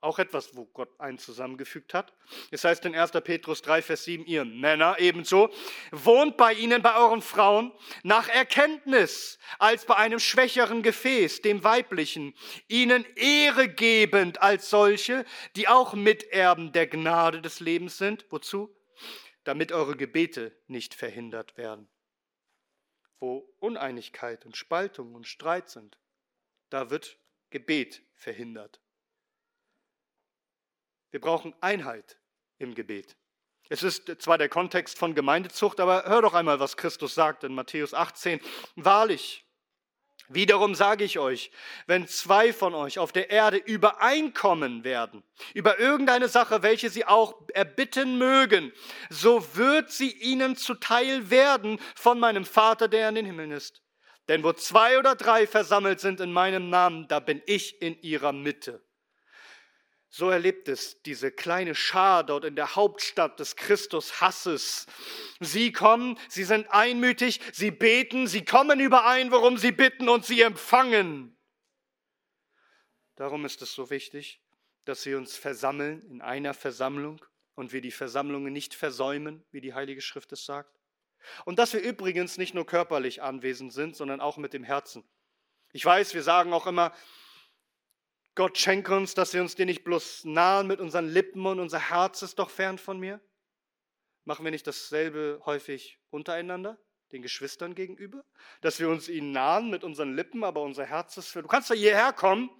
Auch etwas, wo Gott einen zusammengefügt hat. Es heißt in 1. Petrus 3, Vers 7, ihr Männer ebenso, wohnt bei ihnen, bei euren Frauen, nach Erkenntnis, als bei einem schwächeren Gefäß, dem weiblichen, ihnen Ehre gebend als solche, die auch Miterben der Gnade des Lebens sind. Wozu? Damit eure Gebete nicht verhindert werden. Wo Uneinigkeit und Spaltung und Streit sind, da wird Gebet verhindert. Wir brauchen Einheit im Gebet. Es ist zwar der Kontext von Gemeindezucht, aber hör doch einmal, was Christus sagt in Matthäus 18. Wahrlich, Wiederum sage ich euch, wenn zwei von euch auf der Erde übereinkommen werden über irgendeine Sache, welche sie auch erbitten mögen, so wird sie ihnen zuteil werden von meinem Vater, der in den Himmeln ist. Denn wo zwei oder drei versammelt sind in meinem Namen, da bin ich in ihrer Mitte. So erlebt es diese kleine Schar dort in der Hauptstadt des Christus-Hasses. Sie kommen, sie sind einmütig, sie beten, sie kommen überein, worum sie bitten und sie empfangen. Darum ist es so wichtig, dass wir uns versammeln in einer Versammlung und wir die Versammlungen nicht versäumen, wie die Heilige Schrift es sagt. Und dass wir übrigens nicht nur körperlich anwesend sind, sondern auch mit dem Herzen. Ich weiß, wir sagen auch immer, Gott schenke uns, dass wir uns dir nicht bloß nahen mit unseren Lippen und unser Herz ist doch fern von mir. Machen wir nicht dasselbe häufig untereinander? den Geschwistern gegenüber, dass wir uns ihnen nahen mit unseren Lippen, aber unser Herz ist für. Du kannst da hierher kommen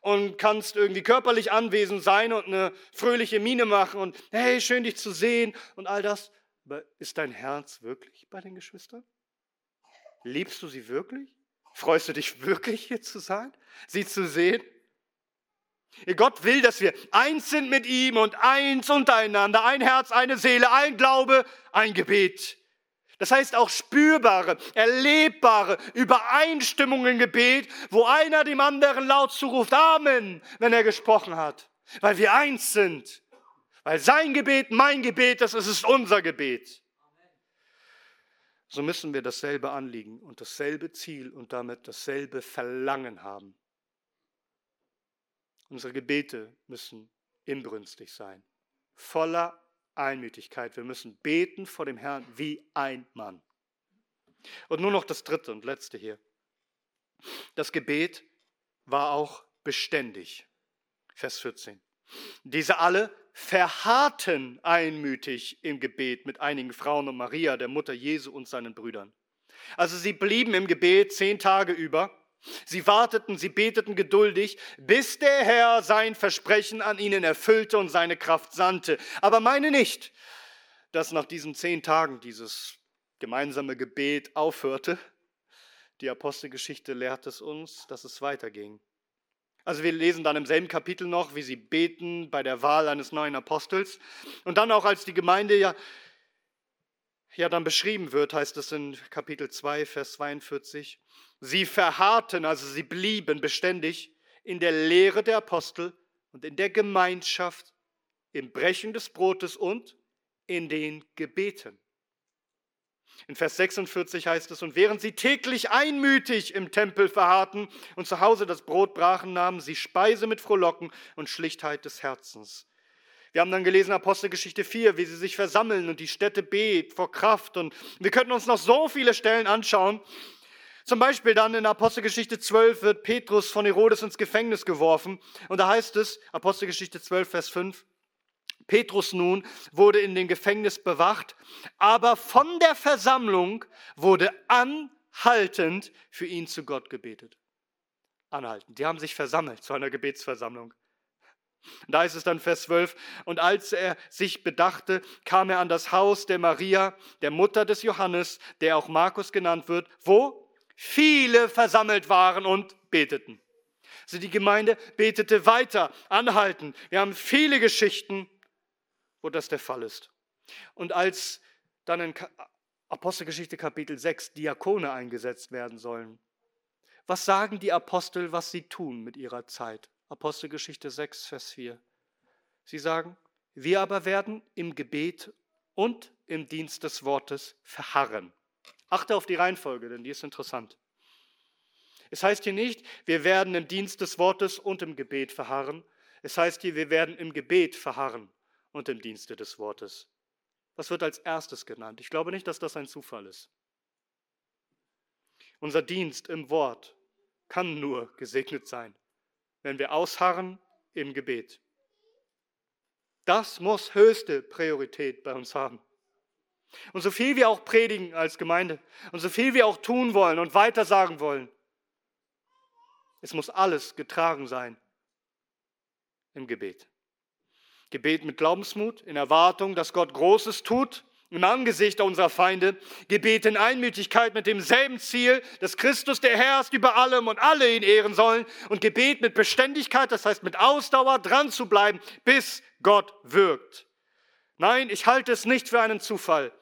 und kannst irgendwie körperlich anwesend sein und eine fröhliche Miene machen und hey, schön dich zu sehen und all das. Aber ist dein Herz wirklich bei den Geschwistern? Liebst du sie wirklich? Freust du dich wirklich hier zu sein, sie zu sehen? Gott will, dass wir eins sind mit ihm und eins untereinander, ein Herz, eine Seele, ein Glaube, ein Gebet. Das heißt auch spürbare, erlebbare Übereinstimmung im Gebet, wo einer dem anderen laut zuruft, Amen, wenn er gesprochen hat, weil wir eins sind. Weil sein Gebet, mein Gebet, das ist unser Gebet. So müssen wir dasselbe Anliegen und dasselbe Ziel und damit dasselbe Verlangen haben. Unsere Gebete müssen inbrünstig sein, voller Einmütigkeit. Wir müssen beten vor dem Herrn wie ein Mann. Und nur noch das dritte und letzte hier. Das Gebet war auch beständig. Vers 14. Diese alle verharrten einmütig im Gebet mit einigen Frauen und Maria, der Mutter Jesu und seinen Brüdern. Also sie blieben im Gebet zehn Tage über Sie warteten, sie beteten geduldig, bis der Herr sein Versprechen an ihnen erfüllte und seine Kraft sandte. Aber meine nicht, dass nach diesen zehn Tagen dieses gemeinsame Gebet aufhörte. Die Apostelgeschichte lehrt es uns, dass es weiterging. Also wir lesen dann im selben Kapitel noch, wie sie beten bei der Wahl eines neuen Apostels. Und dann auch als die Gemeinde ja, ja dann beschrieben wird, heißt es in Kapitel 2, Vers 42, Sie verharrten, also sie blieben beständig in der Lehre der Apostel und in der Gemeinschaft, im Brechen des Brotes und in den Gebeten. In Vers 46 heißt es, und während sie täglich einmütig im Tempel verharrten und zu Hause das Brot brachen, nahmen sie Speise mit Frohlocken und Schlichtheit des Herzens. Wir haben dann gelesen Apostelgeschichte 4, wie sie sich versammeln und die Städte bet vor Kraft. Und wir könnten uns noch so viele Stellen anschauen, zum Beispiel dann in Apostelgeschichte 12 wird Petrus von Herodes ins Gefängnis geworfen. Und da heißt es, Apostelgeschichte 12, Vers 5, Petrus nun wurde in dem Gefängnis bewacht, aber von der Versammlung wurde anhaltend für ihn zu Gott gebetet. Anhaltend. Die haben sich versammelt zu einer Gebetsversammlung. Da ist es dann Vers 12, und als er sich bedachte, kam er an das Haus der Maria, der Mutter des Johannes, der auch Markus genannt wird, wo? viele versammelt waren und beteten. Also die Gemeinde betete weiter, anhalten. Wir haben viele Geschichten, wo das der Fall ist. Und als dann in Apostelgeschichte Kapitel 6 Diakone eingesetzt werden sollen, was sagen die Apostel, was sie tun mit ihrer Zeit? Apostelgeschichte 6, Vers 4. Sie sagen, wir aber werden im Gebet und im Dienst des Wortes verharren. Achte auf die Reihenfolge, denn die ist interessant. Es heißt hier nicht, wir werden im Dienst des Wortes und im Gebet verharren. Es heißt hier, wir werden im Gebet verharren und im Dienste des Wortes. Was wird als erstes genannt? Ich glaube nicht, dass das ein Zufall ist. Unser Dienst im Wort kann nur gesegnet sein, wenn wir ausharren im Gebet. Das muss höchste Priorität bei uns haben. Und so viel wir auch predigen als Gemeinde und so viel wir auch tun wollen und weitersagen wollen, es muss alles getragen sein im Gebet. Gebet mit Glaubensmut, in Erwartung, dass Gott Großes tut im Angesicht unserer Feinde. Gebet in Einmütigkeit mit demselben Ziel, dass Christus der Herr ist über allem und alle ihn ehren sollen. Und Gebet mit Beständigkeit, das heißt mit Ausdauer dran zu bleiben, bis Gott wirkt. Nein, ich halte es nicht für einen Zufall,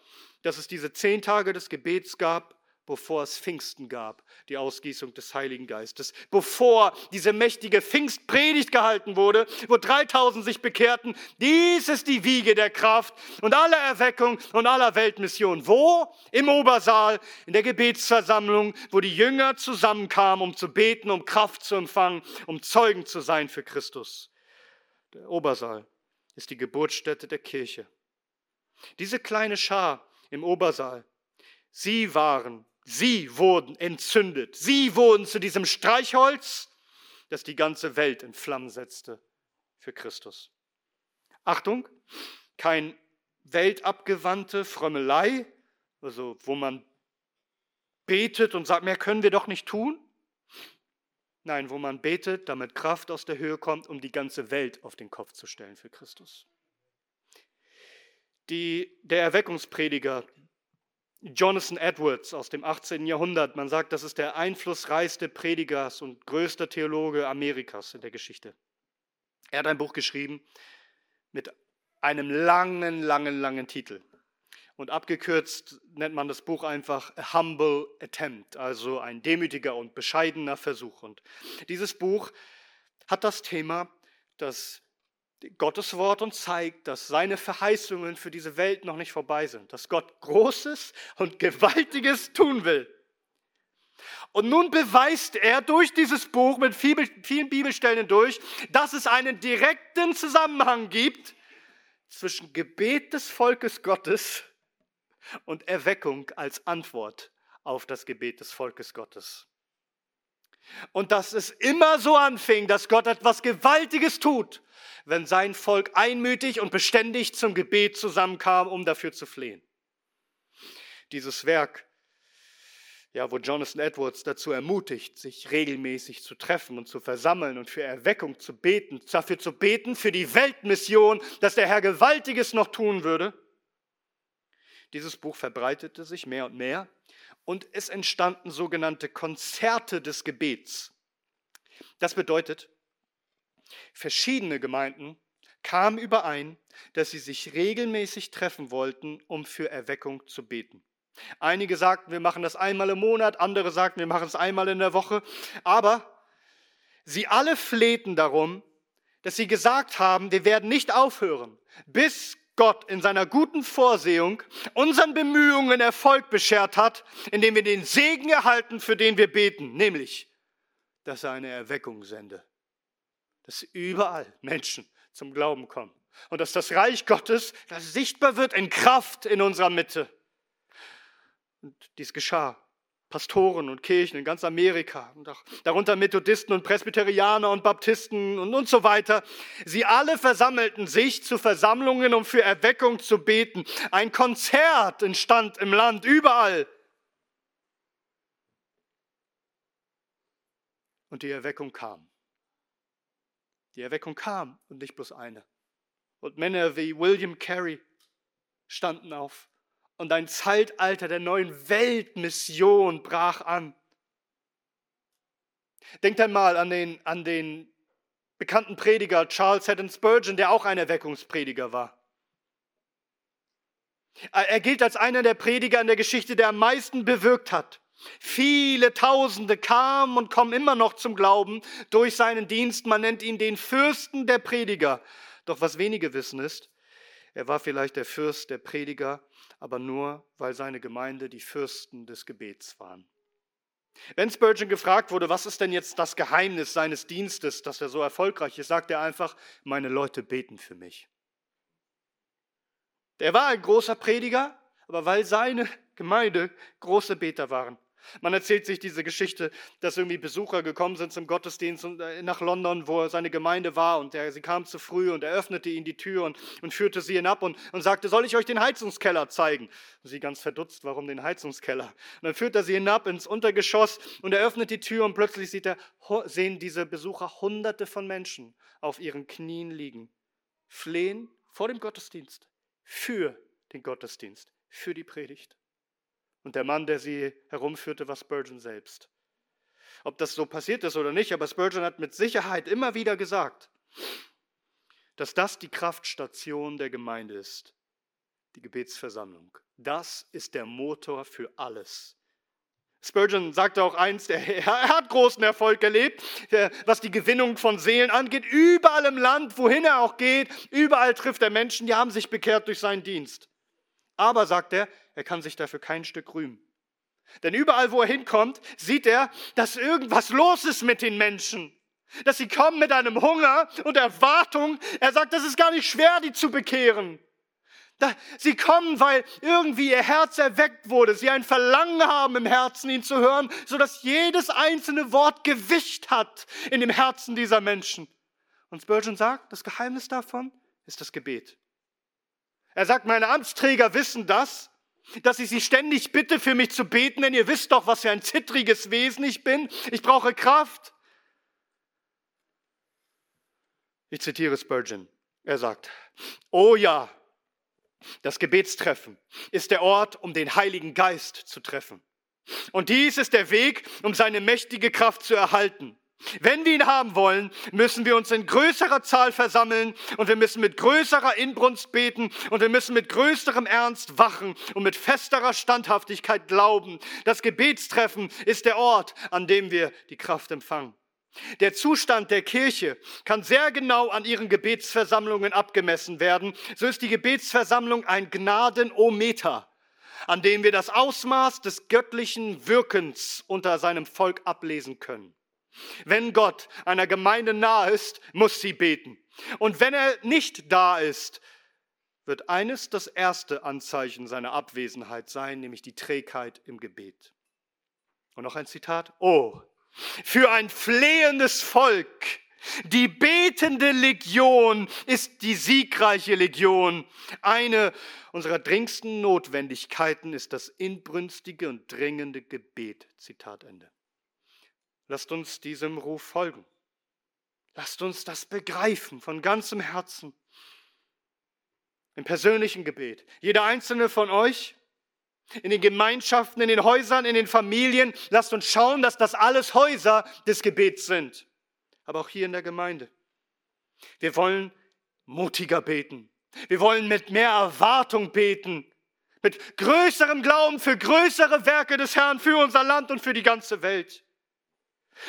dass es diese zehn Tage des Gebets gab, bevor es Pfingsten gab, die Ausgießung des Heiligen Geistes, bevor diese mächtige Pfingstpredigt gehalten wurde, wo 3000 sich bekehrten. Dies ist die Wiege der Kraft und aller Erweckung und aller Weltmission. Wo? Im Obersaal, in der Gebetsversammlung, wo die Jünger zusammenkamen, um zu beten, um Kraft zu empfangen, um Zeugen zu sein für Christus. Der Obersaal ist die Geburtsstätte der Kirche. Diese kleine Schar im Obersaal, sie waren, sie wurden entzündet, sie wurden zu diesem Streichholz, das die ganze Welt in Flammen setzte für Christus. Achtung, kein weltabgewandte Frömmelei, also wo man betet und sagt, mehr können wir doch nicht tun. Nein, wo man betet, damit Kraft aus der Höhe kommt, um die ganze Welt auf den Kopf zu stellen für Christus. Die, der Erweckungsprediger Jonathan Edwards aus dem 18. Jahrhundert, man sagt, das ist der einflussreichste Prediger und größter Theologe Amerikas in der Geschichte. Er hat ein Buch geschrieben mit einem langen, langen, langen Titel. Und abgekürzt nennt man das Buch einfach A Humble Attempt, also ein demütiger und bescheidener Versuch. Und dieses Buch hat das Thema, dass Gottes Wort uns zeigt, dass seine Verheißungen für diese Welt noch nicht vorbei sind, dass Gott Großes und Gewaltiges tun will. Und nun beweist er durch dieses Buch mit vielen Bibelstellen durch, dass es einen direkten Zusammenhang gibt zwischen Gebet des Volkes Gottes und Erweckung als Antwort auf das Gebet des Volkes Gottes. Und dass es immer so anfing, dass Gott etwas Gewaltiges tut, wenn sein Volk einmütig und beständig zum Gebet zusammenkam, um dafür zu flehen. Dieses Werk, ja, wo Jonathan Edwards dazu ermutigt, sich regelmäßig zu treffen und zu versammeln und für Erweckung zu beten, dafür zu beten, für die Weltmission, dass der Herr Gewaltiges noch tun würde, dieses Buch verbreitete sich mehr und mehr und es entstanden sogenannte Konzerte des Gebets. Das bedeutet, verschiedene Gemeinden kamen überein, dass sie sich regelmäßig treffen wollten, um für Erweckung zu beten. Einige sagten, wir machen das einmal im Monat, andere sagten, wir machen es einmal in der Woche, aber sie alle flehten darum, dass sie gesagt haben, wir werden nicht aufhören, bis Gott in seiner guten Vorsehung unseren Bemühungen Erfolg beschert hat, indem wir den Segen erhalten, für den wir beten, nämlich, dass er eine Erweckung sende, dass überall Menschen zum Glauben kommen und dass das Reich Gottes das sichtbar wird in Kraft in unserer Mitte. Und dies geschah Pastoren und Kirchen in ganz Amerika darunter Methodisten und Presbyterianer und Baptisten und, und so weiter. Sie alle versammelten sich zu Versammlungen, um für Erweckung zu beten. Ein Konzert entstand im Land überall. Und die Erweckung kam. Die Erweckung kam und nicht bloß eine. Und Männer wie William Carey standen auf und ein Zeitalter der neuen Weltmission brach an. Denkt einmal an den, an den bekannten Prediger Charles Haddon Spurgeon, der auch ein Erweckungsprediger war. Er gilt als einer der Prediger in der Geschichte, der am meisten bewirkt hat. Viele Tausende kamen und kommen immer noch zum Glauben durch seinen Dienst. Man nennt ihn den Fürsten der Prediger. Doch was wenige wissen ist, er war vielleicht der Fürst der Prediger, aber nur, weil seine Gemeinde die Fürsten des Gebets waren. Wenn Spurgeon gefragt wurde, was ist denn jetzt das Geheimnis seines Dienstes, dass er so erfolgreich ist, sagt er einfach, meine Leute beten für mich. Der war ein großer Prediger, aber weil seine Gemeinde große Beter waren, man erzählt sich diese Geschichte, dass irgendwie Besucher gekommen sind zum Gottesdienst äh, nach London, wo seine Gemeinde war und er, sie kam zu früh und er öffnete ihnen die Tür und, und führte sie hinab und, und sagte, soll ich euch den Heizungskeller zeigen? Und sie ganz verdutzt, warum den Heizungskeller? Und dann führt er sie hinab ins Untergeschoss und er öffnet die Tür und plötzlich sieht er, sehen diese Besucher hunderte von Menschen auf ihren Knien liegen, flehen vor dem Gottesdienst, für den Gottesdienst, für die Predigt. Und der Mann, der sie herumführte, war Spurgeon selbst. Ob das so passiert ist oder nicht, aber Spurgeon hat mit Sicherheit immer wieder gesagt, dass das die Kraftstation der Gemeinde ist, die Gebetsversammlung. Das ist der Motor für alles. Spurgeon sagte auch einst, er hat großen Erfolg erlebt, was die Gewinnung von Seelen angeht. Überall im Land, wohin er auch geht, überall trifft er Menschen, die haben sich bekehrt durch seinen Dienst. Aber, sagt er, er kann sich dafür kein Stück rühmen. Denn überall, wo er hinkommt, sieht er, dass irgendwas los ist mit den Menschen. Dass sie kommen mit einem Hunger und Erwartung. Er sagt, das ist gar nicht schwer, die zu bekehren. Sie kommen, weil irgendwie ihr Herz erweckt wurde. Sie ein Verlangen haben im Herzen, ihn zu hören, sodass jedes einzelne Wort Gewicht hat in dem Herzen dieser Menschen. Und Spurgeon sagt, das Geheimnis davon ist das Gebet. Er sagt, meine Amtsträger wissen das dass ich sie ständig bitte, für mich zu beten, denn ihr wisst doch, was für ein zittriges Wesen ich bin. Ich brauche Kraft. Ich zitiere Spurgeon. Er sagt, oh ja, das Gebetstreffen ist der Ort, um den Heiligen Geist zu treffen. Und dies ist der Weg, um seine mächtige Kraft zu erhalten. Wenn wir ihn haben wollen, müssen wir uns in größerer Zahl versammeln und wir müssen mit größerer Inbrunst beten und wir müssen mit größerem Ernst wachen und mit festerer Standhaftigkeit glauben. Das Gebetstreffen ist der Ort, an dem wir die Kraft empfangen. Der Zustand der Kirche kann sehr genau an ihren Gebetsversammlungen abgemessen werden. So ist die Gebetsversammlung ein Gnadenometer, an dem wir das Ausmaß des göttlichen Wirkens unter seinem Volk ablesen können. Wenn Gott einer Gemeinde nahe ist, muss sie beten. Und wenn er nicht da ist, wird eines das erste Anzeichen seiner Abwesenheit sein, nämlich die Trägheit im Gebet. Und noch ein Zitat. Oh, für ein flehendes Volk, die betende Legion ist die siegreiche Legion. Eine unserer dringendsten Notwendigkeiten ist das inbrünstige und dringende Gebet. Zitat Ende. Lasst uns diesem Ruf folgen. Lasst uns das begreifen von ganzem Herzen. Im persönlichen Gebet. Jeder einzelne von euch, in den Gemeinschaften, in den Häusern, in den Familien, lasst uns schauen, dass das alles Häuser des Gebets sind. Aber auch hier in der Gemeinde. Wir wollen mutiger beten. Wir wollen mit mehr Erwartung beten. Mit größerem Glauben für größere Werke des Herrn, für unser Land und für die ganze Welt.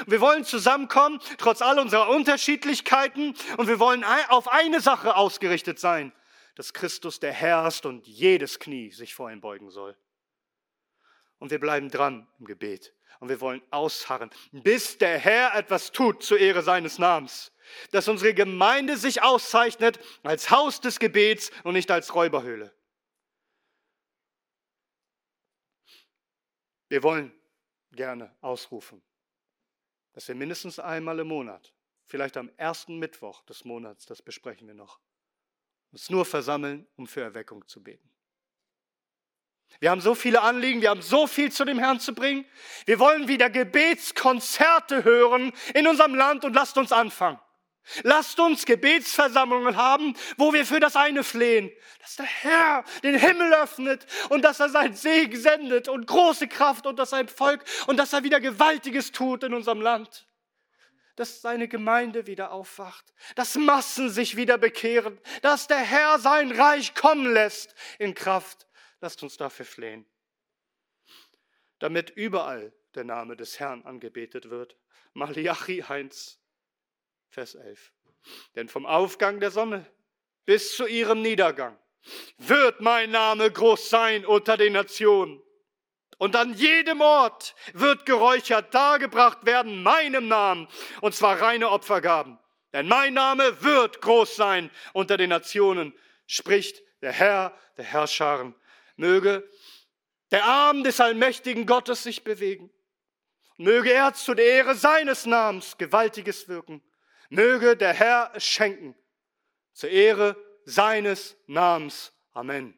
Wir wollen zusammenkommen, trotz all unserer Unterschiedlichkeiten, und wir wollen auf eine Sache ausgerichtet sein, dass Christus der Herr ist und jedes Knie sich vor ihm beugen soll. Und wir bleiben dran im Gebet. Und wir wollen ausharren, bis der Herr etwas tut zur Ehre seines Namens. Dass unsere Gemeinde sich auszeichnet als Haus des Gebets und nicht als Räuberhöhle. Wir wollen gerne ausrufen dass wir mindestens einmal im Monat, vielleicht am ersten Mittwoch des Monats, das besprechen wir noch, uns nur versammeln, um für Erweckung zu beten. Wir haben so viele Anliegen, wir haben so viel zu dem Herrn zu bringen. Wir wollen wieder Gebetskonzerte hören in unserem Land und lasst uns anfangen. Lasst uns Gebetsversammlungen haben, wo wir für das eine flehen, dass der Herr den Himmel öffnet und dass er seinen Segen sendet und große Kraft unter sein Volk und dass er wieder Gewaltiges tut in unserem Land. Dass seine Gemeinde wieder aufwacht, dass Massen sich wieder bekehren, dass der Herr sein Reich kommen lässt in Kraft. Lasst uns dafür flehen. Damit überall der Name des Herrn angebetet wird. Malachi 1, Vers 11. Denn vom Aufgang der Sonne bis zu ihrem Niedergang wird mein Name groß sein unter den Nationen. Und an jedem Ort wird geräuchert dargebracht werden meinem Namen, und zwar reine Opfergaben. Denn mein Name wird groß sein unter den Nationen, spricht der Herr der Herrscharen. Möge der Arm des allmächtigen Gottes sich bewegen. Möge er zu der Ehre seines Namens Gewaltiges wirken Möge der Herr es schenken, zur Ehre seines Namens. Amen.